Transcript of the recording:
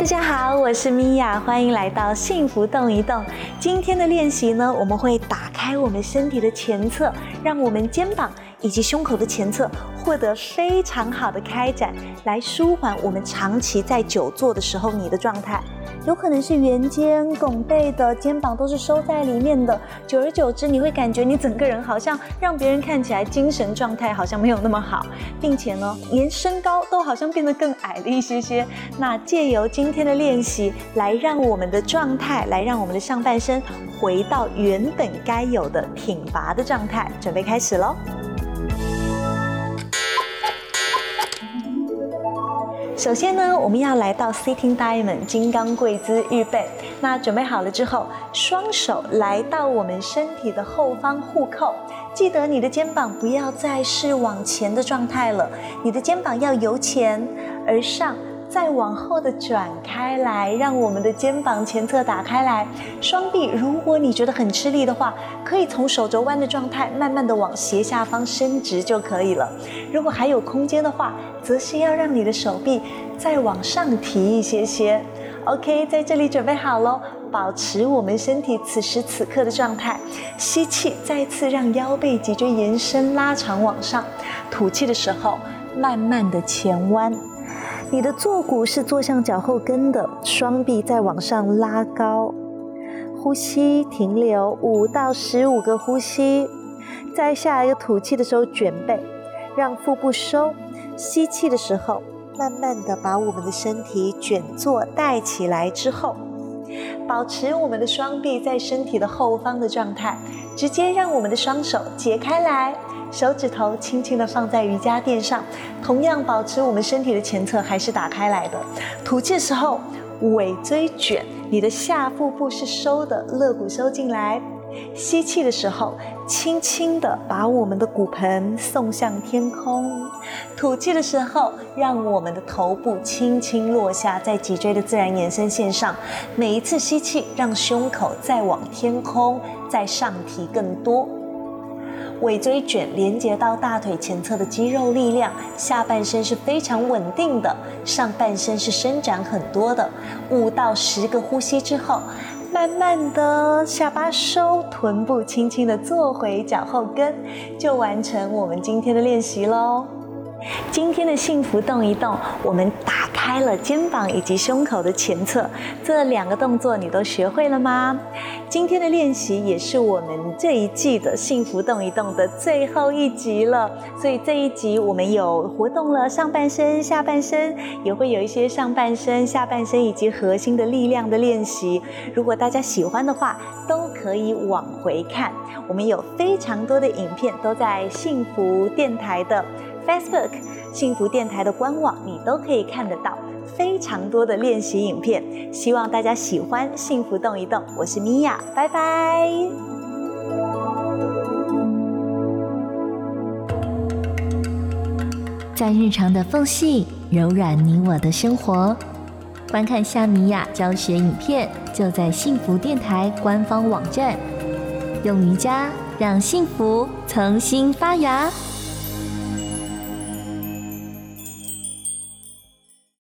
大家好，我是米娅，欢迎来到幸福动一动。今天的练习呢，我们会打开我们身体的前侧，让我们肩膀以及胸口的前侧获得非常好的开展，来舒缓我们长期在久坐的时候你的状态。有可能是圆肩、拱背的肩膀都是收在里面的，久而久之，你会感觉你整个人好像让别人看起来精神状态好像没有那么好，并且呢，连身高都好像变得更矮了一些些。那借由今天的练习，来让我们的状态，来让我们的上半身回到原本该有的挺拔的状态。准备开始喽！首先呢，我们要来到 Sitting Diamond 金刚跪姿，预备。那准备好了之后，双手来到我们身体的后方互扣。记得你的肩膀不要再是往前的状态了，你的肩膀要由前而上。再往后的转开来，让我们的肩膀前侧打开来。双臂，如果你觉得很吃力的话，可以从手肘弯的状态，慢慢的往斜下方伸直就可以了。如果还有空间的话，则是要让你的手臂再往上提一些些。OK，在这里准备好喽，保持我们身体此时此刻的状态。吸气，再次让腰背脊椎延伸拉长往上。吐气的时候，慢慢的前弯。你的坐骨是坐向脚后跟的，双臂再往上拉高，呼吸停留五到十五个呼吸，在下一个吐气的时候卷背，让腹部收，吸气的时候慢慢的把我们的身体卷坐带起来之后，保持我们的双臂在身体的后方的状态，直接让我们的双手解开来。手指头轻轻的放在瑜伽垫上，同样保持我们身体的前侧还是打开来的。吐气的时候，尾椎卷，你的下腹部是收的，肋骨收进来。吸气的时候，轻轻地把我们的骨盆送向天空。吐气的时候，让我们的头部轻轻落下在脊椎的自然延伸线上。每一次吸气，让胸口再往天空再上提更多。尾椎卷连接到大腿前侧的肌肉力量，下半身是非常稳定的，上半身是伸展很多的。五到十个呼吸之后，慢慢的下巴收，臀部轻轻的坐回脚后跟，就完成我们今天的练习喽。今天的幸福动一动，我们打开了肩膀以及胸口的前侧，这两个动作你都学会了吗？今天的练习也是我们这一季的幸福动一动的最后一集了，所以这一集我们有活动了上半身、下半身，也会有一些上半身、下半身以及核心的力量的练习。如果大家喜欢的话，都可以往回看，我们有非常多的影片都在幸福电台的。Facebook 幸福电台的官网，你都可以看得到非常多的练习影片。希望大家喜欢幸福动一动，我是米娅，拜拜。在日常的缝隙柔软你我的生活，观看夏米娅教学影片，就在幸福电台官方网站。用瑜伽让幸福重新发芽。